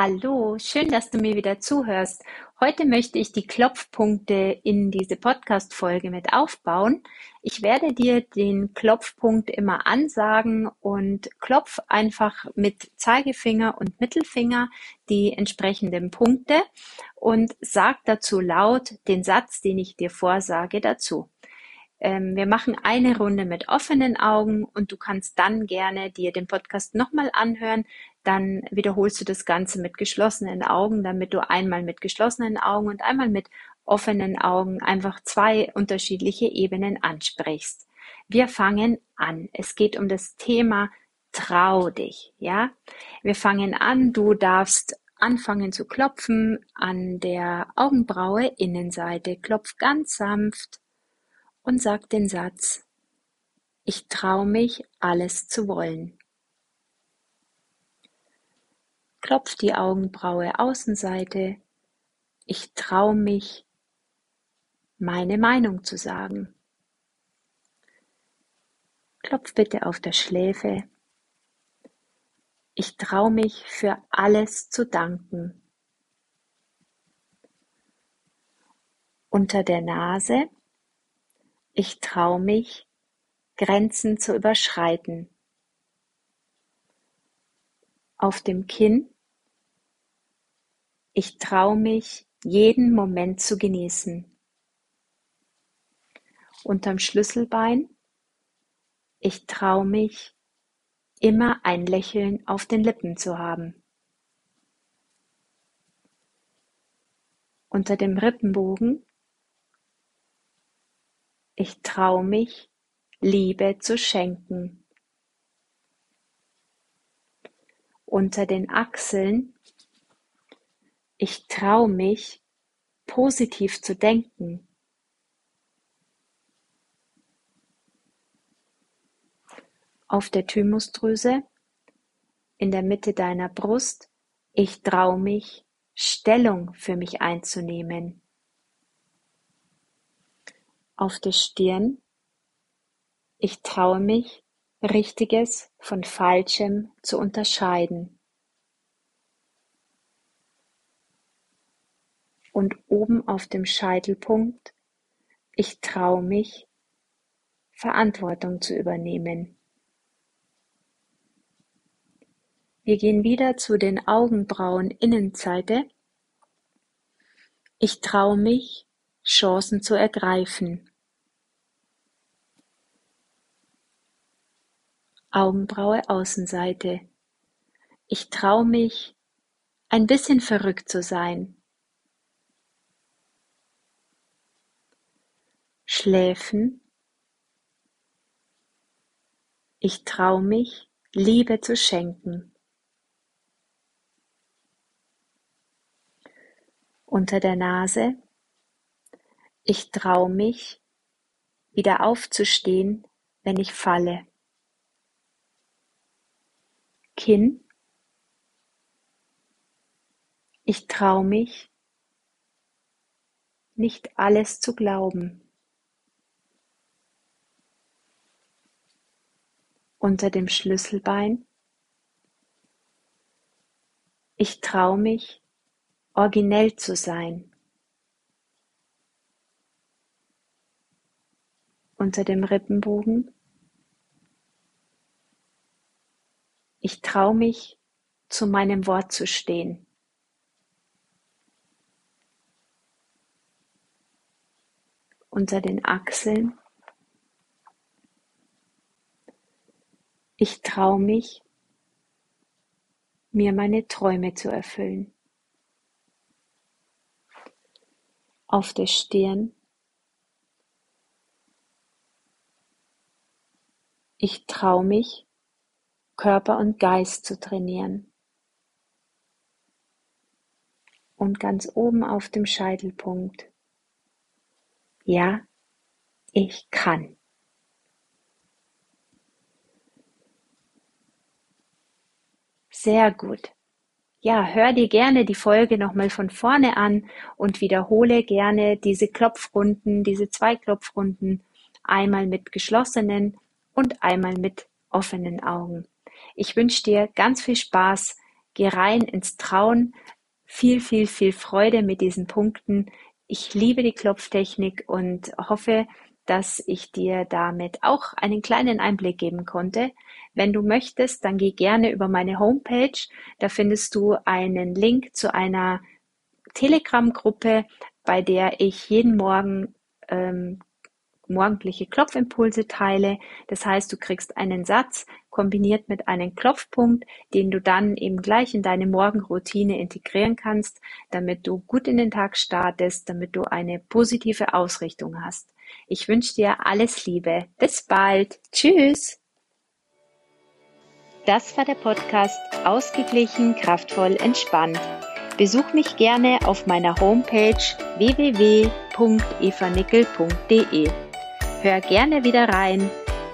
Hallo, schön, dass du mir wieder zuhörst. Heute möchte ich die Klopfpunkte in diese Podcast-Folge mit aufbauen. Ich werde dir den Klopfpunkt immer ansagen und klopf einfach mit Zeigefinger und Mittelfinger die entsprechenden Punkte und sag dazu laut den Satz, den ich dir vorsage, dazu. Ähm, wir machen eine Runde mit offenen Augen und du kannst dann gerne dir den Podcast nochmal anhören. Dann wiederholst du das Ganze mit geschlossenen Augen, damit du einmal mit geschlossenen Augen und einmal mit offenen Augen einfach zwei unterschiedliche Ebenen ansprichst. Wir fangen an. Es geht um das Thema Trau dich, ja? Wir fangen an. Du darfst anfangen zu klopfen an der Augenbraue Innenseite. Klopf ganz sanft und sag den Satz, ich trau mich, alles zu wollen. Klopf die Augenbraue Außenseite, ich trau mich, meine Meinung zu sagen. Klopf bitte auf der Schläfe. Ich trau mich, für alles zu danken. Unter der Nase ich trau mich, Grenzen zu überschreiten. Auf dem Kinn. Ich trau mich, jeden Moment zu genießen. Unterm Schlüsselbein. Ich trau mich, immer ein Lächeln auf den Lippen zu haben. Unter dem Rippenbogen ich trau mich, Liebe zu schenken. Unter den Achseln. Ich trau mich, positiv zu denken. Auf der Thymusdrüse, in der Mitte deiner Brust, ich trau mich, Stellung für mich einzunehmen auf der Stirn, ich traue mich, Richtiges von Falschem zu unterscheiden. Und oben auf dem Scheitelpunkt, ich traue mich, Verantwortung zu übernehmen. Wir gehen wieder zu den Augenbrauen Innenseite. Ich traue mich, Chancen zu ergreifen. Augenbraue Außenseite. Ich trau mich, ein bisschen verrückt zu sein. Schläfen. Ich trau mich, Liebe zu schenken. Unter der Nase. Ich trau mich, wieder aufzustehen, wenn ich falle. Kinn. Ich trau mich, nicht alles zu glauben. Unter dem Schlüsselbein. Ich trau mich, originell zu sein. Unter dem Rippenbogen. Ich trau mich, zu meinem Wort zu stehen. Unter den Achseln. Ich trau mich, mir meine Träume zu erfüllen. Auf der Stirn. Ich traue mich, Körper und Geist zu trainieren. Und ganz oben auf dem Scheitelpunkt. Ja, ich kann. Sehr gut. Ja, hör dir gerne die Folge nochmal von vorne an und wiederhole gerne diese Klopfrunden, diese zwei Klopfrunden, einmal mit geschlossenen und einmal mit offenen Augen. Ich wünsche dir ganz viel Spaß, geh rein ins Trauen, viel, viel, viel Freude mit diesen Punkten. Ich liebe die Klopftechnik und hoffe, dass ich dir damit auch einen kleinen Einblick geben konnte. Wenn du möchtest, dann geh gerne über meine Homepage. Da findest du einen Link zu einer Telegram-Gruppe, bei der ich jeden Morgen ähm, morgendliche Klopfimpulse teile. Das heißt, du kriegst einen Satz kombiniert mit einem Klopfpunkt, den du dann eben gleich in deine Morgenroutine integrieren kannst, damit du gut in den Tag startest, damit du eine positive Ausrichtung hast. Ich wünsche dir alles Liebe. Bis bald. Tschüss. Das war der Podcast Ausgeglichen, kraftvoll, entspannt. Besuch mich gerne auf meiner Homepage www.evanickel.de. Hör gerne wieder rein,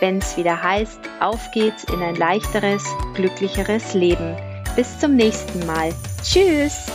wenn es wieder heißt, auf geht's in ein leichteres, glücklicheres Leben. Bis zum nächsten Mal. Tschüss!